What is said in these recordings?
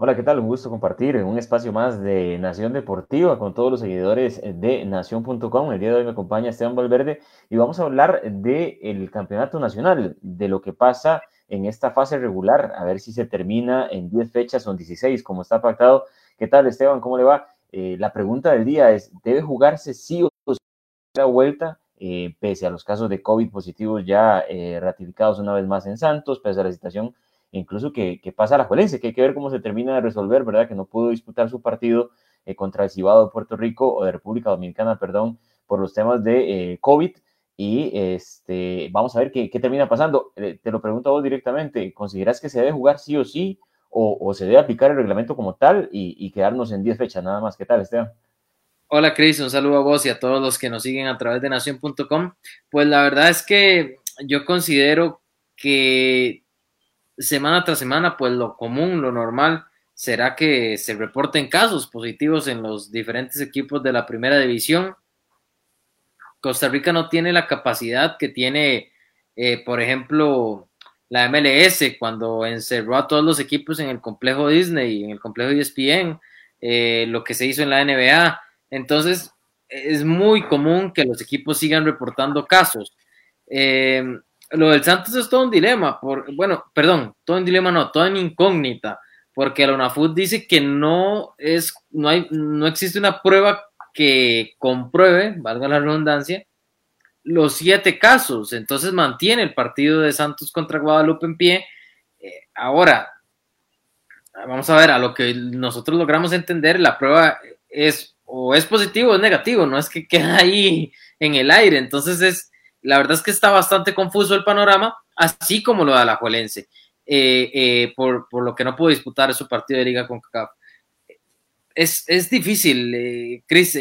Hola, ¿qué tal? Un gusto compartir en un espacio más de Nación Deportiva con todos los seguidores de Nación.com. El día de hoy me acompaña Esteban Valverde y vamos a hablar del campeonato nacional, de lo que pasa en esta fase regular, a ver si se termina en 10 fechas o en 16, como está pactado. ¿Qué tal, Esteban? ¿Cómo le va? Eh, la pregunta del día es, ¿debe jugarse sí o sí la vuelta? Eh, pese a los casos de COVID positivos ya eh, ratificados una vez más en Santos, pese a la situación incluso que, pasa a la Juelense, que hay que ver cómo se termina de resolver, ¿verdad? Que no pudo disputar su partido eh, contra el Cibado de Puerto Rico o de República Dominicana, perdón, por los temas de eh, COVID. Y este, vamos a ver qué, termina pasando. Eh, te lo pregunto a vos directamente, ¿consideras que se debe jugar sí o sí o, se debe aplicar el reglamento como tal y, quedarnos en 10 fechas nada más? ¿Qué tal, Esteban? Hola Cris, un saludo a vos y a todos los que nos siguen a través de nación.com. Pues la verdad es que yo considero que semana tras semana, pues lo común, lo normal, será que se reporten casos positivos en los diferentes equipos de la primera división. Costa Rica no tiene la capacidad que tiene, eh, por ejemplo, la MLS cuando encerró a todos los equipos en el complejo Disney, en el complejo ESPN, eh, lo que se hizo en la NBA. Entonces, es muy común que los equipos sigan reportando casos. Eh, lo del Santos es todo un dilema, por, bueno, perdón, todo un dilema no, todo en incógnita, porque la UNAFUT dice que no es, no hay, no existe una prueba que compruebe, valga la redundancia, los siete casos, entonces mantiene el partido de Santos contra Guadalupe en pie. Eh, ahora, vamos a ver, a lo que nosotros logramos entender, la prueba es o es positivo o es negativo, no es que queda ahí en el aire, entonces es la verdad es que está bastante confuso el panorama, así como lo de la Juelense, eh, eh, por, lo que no pudo disputar su partido de liga con CACAF. Es, es difícil, eh, Cris.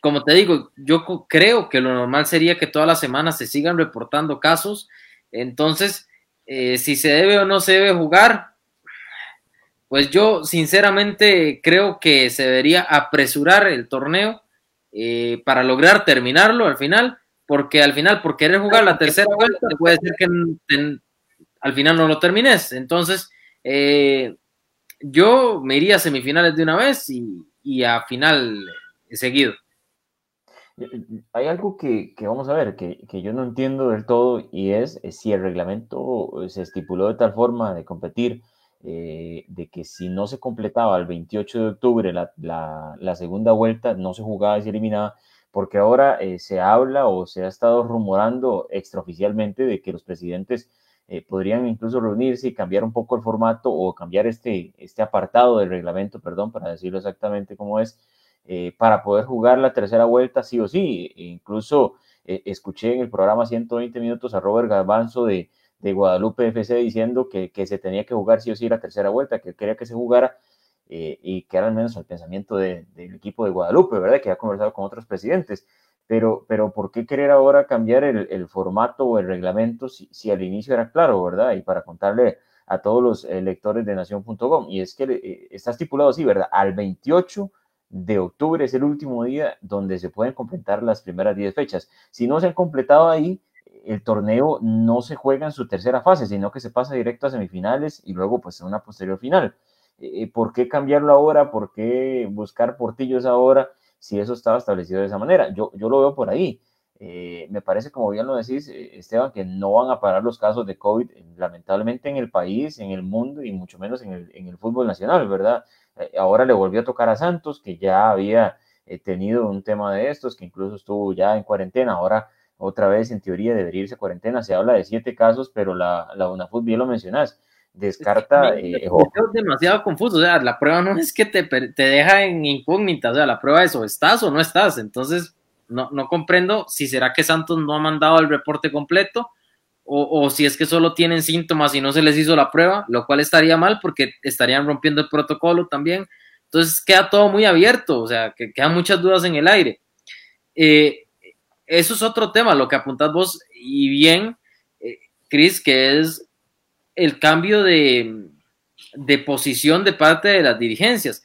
como te digo, yo creo que lo normal sería que todas las semanas se sigan reportando casos. Entonces, si se debe o no se debe jugar, pues yo sinceramente creo que se debería apresurar el torneo para lograr terminarlo al final porque al final, por querer jugar la tercera vuelta, te puede decir que al final no lo termines. Entonces, eh, yo me iría a semifinales de una vez y, a final seguido. Hay algo que, vamos a ver, que, yo no entiendo del todo y es eh, si el reglamento se estipuló de tal forma de competir, eh, de que si no se completaba el 28 de octubre la, la segunda vuelta, no se jugaba y se eliminaba, porque ahora eh, se habla o se ha estado rumorando extraoficialmente de que los presidentes eh, podrían incluso reunirse y cambiar un poco el formato o cambiar este, este apartado del reglamento, perdón, para decirlo exactamente cómo es, eh, para poder jugar la tercera vuelta sí o sí. E incluso escuché en el programa 120 minutos a Robert Garbanzo de, de Guadalupe FC diciendo que, que, se tenía que jugar sí o sí la tercera vuelta, que quería que se jugara eh, y que era al menos el pensamiento del equipo de Guadalupe, ¿verdad? Que ha conversado con otros presidentes. Pero, pero ¿por qué querer ahora cambiar el, formato o el reglamento si, al inicio era claro, ¿verdad? Y para contarle a todos los lectores de nación.com, y es que eh, está estipulado así, ¿verdad? Al 28 de octubre es el último día donde se pueden completar las primeras 10 fechas. Si no se han completado ahí, el torneo no se juega en su tercera fase, sino que se pasa directo a semifinales y luego pues a una posterior final. Eh, ¿por qué cambiarlo ahora? ¿Por qué buscar portillos ahora si eso estaba establecido de esa manera? Yo, yo lo veo por ahí. Eh, me parece, como bien lo decís, eh, Esteban, que no van a parar los casos de COVID, lamentablemente en el país, en el mundo y mucho menos en el, en el fútbol nacional, ¿verdad? ahora le volvió a tocar a Santos, que ya había tenido un tema de estos, que incluso estuvo ya en cuarentena, ahora otra vez en teoría debería irse a cuarentena, se habla de siete casos, pero la, la UNAFUT bien lo mencionás, descarta. Es, eh, demasiado confuso, o sea, la prueba no es que te, te, deja en incógnita, o sea, la prueba es o estás o no estás, entonces no, no comprendo si será que Santos no ha mandado el reporte completo o, o, si es que solo tienen síntomas y no se les hizo la prueba, lo cual estaría mal porque estarían rompiendo el protocolo también, entonces queda todo muy abierto, o sea, que quedan muchas dudas en el aire. Eh, eso es otro tema, lo que apuntás vos y bien, eh, Cris, que es el cambio de, posición de parte de las dirigencias.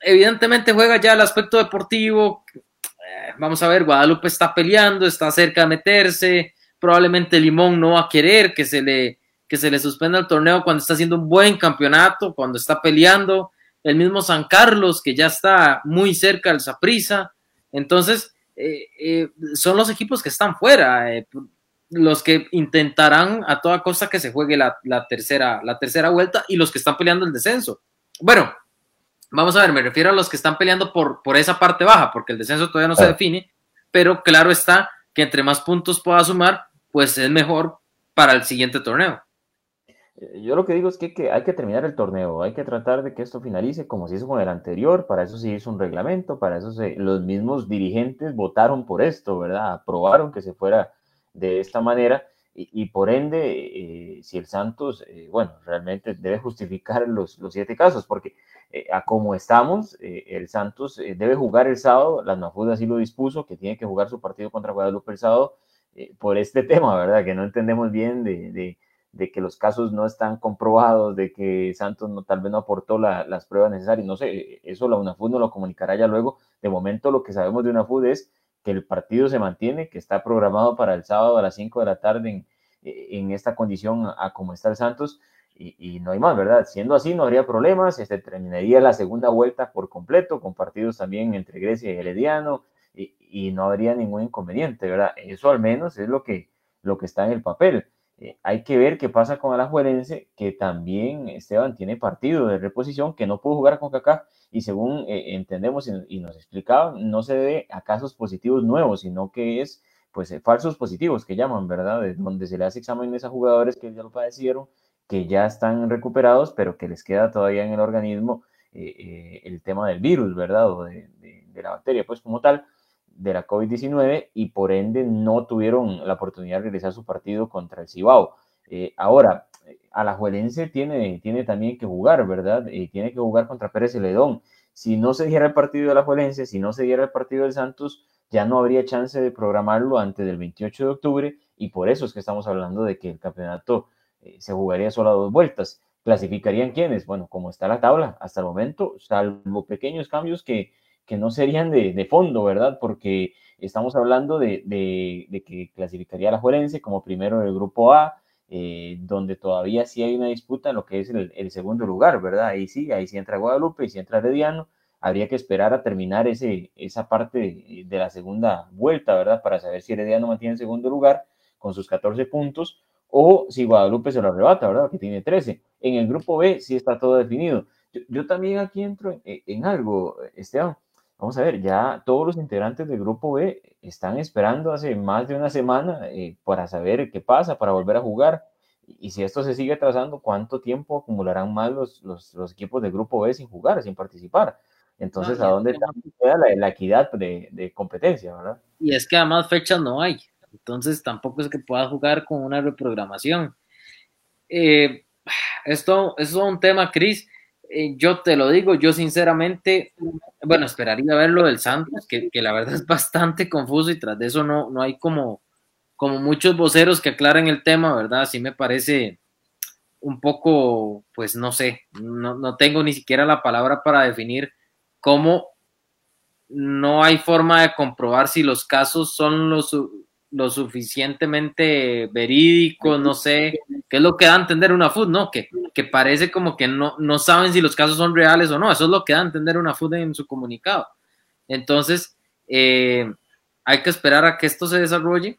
Evidentemente juega ya el aspecto deportivo. Eh, vamos a ver, Guadalupe está peleando, está cerca de meterse. Probablemente Limón no va a querer que se le, que se le suspenda el torneo cuando está haciendo un buen campeonato, cuando está peleando, el mismo San Carlos, que ya está muy cerca del Saprissa. Entonces, eh, eh, son los equipos que están fuera, los que intentarán a toda costa que se juegue la, tercera, la tercera vuelta y los que están peleando el descenso. Bueno, vamos a ver, me refiero a los que están peleando por, por esa parte baja, porque el descenso todavía no se define, pero claro está que entre más puntos pueda sumar, pues es mejor para el siguiente torneo. Eh, yo lo que digo es que, hay que terminar el torneo, hay que tratar de que esto finalice como se hizo con el anterior, para eso se hizo un reglamento, para eso los mismos dirigentes votaron por esto, ¿verdad? Aprobaron que se fuera de esta manera y, por ende, eh, si el Santos, eh, bueno, realmente debe justificar los, los siete casos, porque a como estamos, el Santos debe jugar el sábado, la NAFUD así lo dispuso, que tiene que jugar su partido contra Guadalupe el sábado por este tema, ¿verdad? Que no entendemos bien de de que los casos no están comprobados, de que Santos no, tal vez no aportó las pruebas necesarias. No sé, eso la UNAFUD no lo comunicará ya luego. De momento lo que sabemos de UNAFUD es que el partido se mantiene, que está programado para el sábado a las 5 de la tarde en, en esta condición a, como está el Santos. Y, no hay más, ¿verdad? Siendo así, no habría problemas, este, terminaría la segunda vuelta por completo, con partidos también entre Grecia y Herediano, y, y no habría ningún inconveniente, ¿verdad? Eso al menos es lo que, lo que está en el papel. Eh, hay que ver qué pasa con Alajuelense, que también Esteban tiene partido de reposición, que no pudo jugar con Kaká, y según eh, entendemos y, nos explicaba, no se debe a casos positivos nuevos, sino que es pues eh, falsos positivos que llaman, ¿verdad? donde se le hace exámenes a jugadores que ya lo padecieron, que ya están recuperados, pero que les queda todavía en el organismo el tema del virus, ¿verdad? O de la bacteria, pues como tal de la COVID-19 y por ende no tuvieron la oportunidad de realizar su partido contra el Cibao. Eh, ahora, Alajuelense tiene, tiene también que jugar, ¿verdad? Y tiene que jugar contra Pérez Celedón. Si no se diera el partido de Alajuelense, si no se diera el partido del Santos, ya no habría chance de programarlo antes del 28 de octubre y por eso es que estamos hablando de que el campeonato eh, se jugaría solo a dos vueltas. ¿Clasificarían quiénes? Bueno, como está la tabla hasta el momento, salvo pequeños cambios que que no serían de, fondo, ¿verdad? Porque estamos hablando de, que clasificaría a la Juelense como primero del grupo A, eh, donde todavía sí hay una disputa en lo que es el, segundo lugar, ¿verdad? Ahí sí, ahí sí entra Guadalupe y sí entra Herediano. Habría que esperar a terminar esa parte de, la segunda vuelta, ¿verdad? Para saber si Herediano mantiene el segundo lugar con sus 14 puntos o si Guadalupe se lo arrebata, ¿verdad? Que tiene 13. En el grupo B sí está todo definido. Yo, también aquí entro en, en algo, Esteban. Vamos a ver, ya todos los integrantes del grupo B están esperando hace más de una semana eh, para saber qué pasa, para volver a jugar. Y si esto se sigue trazando, ¿cuánto tiempo acumularán más los, los, equipos del grupo B sin jugar, sin participar? Entonces, ¿a dónde está la, equidad de, competencia, verdad? Y es que además fechas no hay. Entonces, tampoco es que pueda jugar con una reprogramación. Eh, esto, es un tema, Cris, eh, yo te lo digo, yo sinceramente, bueno, esperaría ver lo del Santos, que, la verdad es bastante confuso y tras de eso no, no hay como, como muchos voceros que aclaren el tema, ¿verdad? Sí me parece un poco, pues no sé, no, no tengo ni siquiera la palabra para definir cómo no hay forma de comprobar si los casos son los, lo suficientemente verídico, no sé, qué es lo que da a entender una food, ¿no? Que, que parece como que no, no saben si los casos son reales o no, eso es lo que da a entender una food en su comunicado. Entonces, eh, hay que esperar a que esto se desarrolle,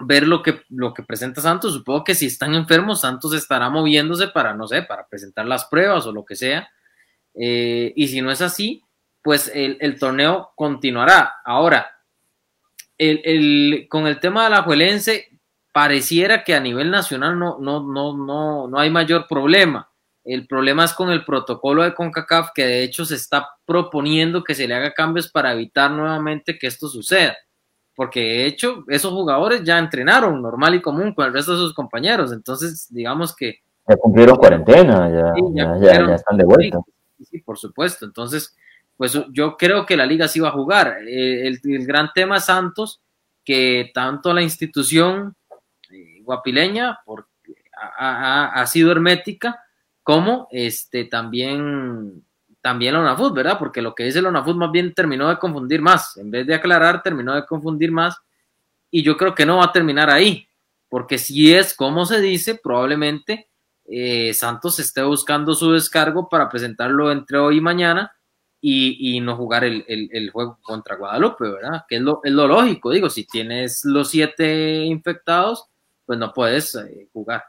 ver lo que, lo que presenta Santos, supongo que si están enfermos, Santos estará moviéndose para, no sé, para presentar las pruebas o lo que sea, eh, y si no es así, pues el, el torneo continuará. Ahora, el, con el tema de la Juelense, pareciera que a nivel nacional no, no, no, no, no hay mayor problema. El problema es con el protocolo de CONCACAF, que de hecho se está proponiendo que se le haga cambios para evitar nuevamente que esto suceda. Porque de hecho, esos jugadores ya entrenaron normal y común con el resto de sus compañeros. Entonces, digamos que. Ya cumplieron cuarentena, ya, ya, están de vuelta. sí, por supuesto. Entonces, pues yo creo que la liga sí va a jugar. Eh, el, gran tema Santos, que tanto la institución eh, guapileña ha, sido hermética, como este, también, también la UNAFUT, ¿verdad? Porque lo que dice la UNAFUT más bien terminó de confundir más. En vez de aclarar, terminó de confundir más. Y yo creo que no va a terminar ahí. porque si es como se dice, probablemente eh, Santos esté buscando su descargo para presentarlo entre hoy y mañana y, no jugar el, juego contra Guadalupe, ¿verdad? Que es lo, lógico, digo, si tienes los siete infectados, pues no puedes eh, jugar.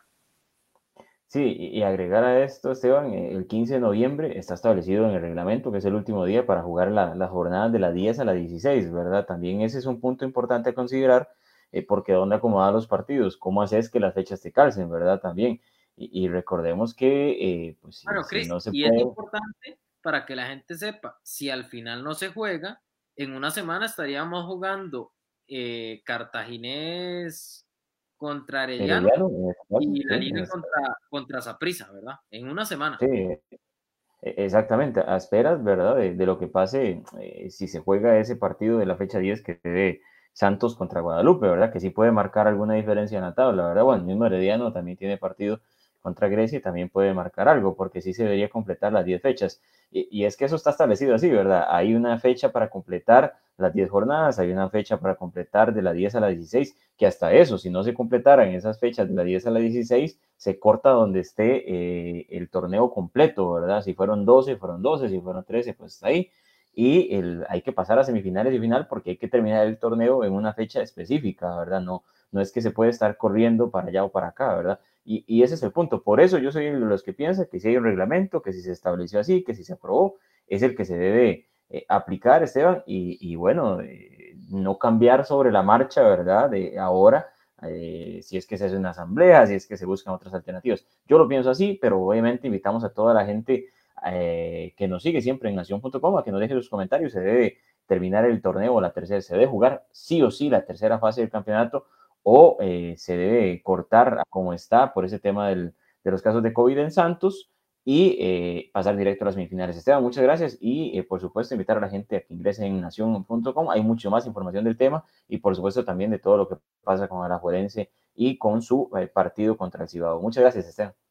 Sí, y agregar a esto, Esteban, eh, el 15 de noviembre está establecido en el reglamento que es el último día para jugar las la jornadas de las 10 a las 16, ¿verdad? También ese es un punto importante a considerar, eh, porque dónde acomodar los partidos, cómo haces que las fechas te calcen, ¿verdad? También. Y, recordemos que, eh, pues, bueno, Chris, no se y es importante para que la gente sepa, si al final no se juega, en una semana estaríamos jugando Cartaginés contra Arellano, y la línea contra, contra Zaprisa, ¿verdad? En una semana. Sí, e, exactamente, a esperas, ¿verdad? De, lo que pase eh, si se juega ese partido de la fecha 10 que se Santos contra Guadalupe, ¿verdad? Que sí puede marcar alguna diferencia en la tabla, ¿verdad? Bueno, el mismo Herediano también tiene partido contra Grecia y también puede marcar algo, porque sí se debería completar las 10 fechas. Y, es que eso está establecido así, ¿verdad? Hay una fecha para completar las 10 jornadas, hay una fecha para completar de la 10 a la 16, que hasta eso, si no se completaran esas fechas de la 10 a la 16, se corta donde esté eh, el torneo completo, ¿verdad? Si fueron 12, fueron 12, si fueron 13, pues está ahí. Y el, hay que pasar a semifinales y final porque hay que terminar el torneo en una fecha específica, ¿verdad? No, no es que se puede estar corriendo para allá o para acá, ¿verdad? Y, ese es el punto. Por eso yo soy de los que piensan que si hay un reglamento, que si se estableció así, que si se aprobó, es el que se debe eh, aplicar, Esteban, y, bueno, eh, no cambiar sobre la marcha, ¿verdad? De ahora, eh, si es que se hace una asamblea, si es que se buscan otras alternativas. Yo lo pienso así, pero obviamente invitamos a toda la gente que nos sigue siempre en nación.com a que nos deje sus comentarios. Se debe terminar el torneo, la tercera, se debe jugar sí o sí la tercera fase del campeonato o eh, se debe cortar como está por ese tema del, de los casos de COVID en Santos y eh, pasar directo a las semifinales. Esteban, muchas gracias y eh, por supuesto invitar a la gente a que ingrese en nación.com. Hay mucho más información del tema y por supuesto también de todo lo que pasa con Alajuelense y con su partido contra el Cibao. Muchas gracias, Esteban.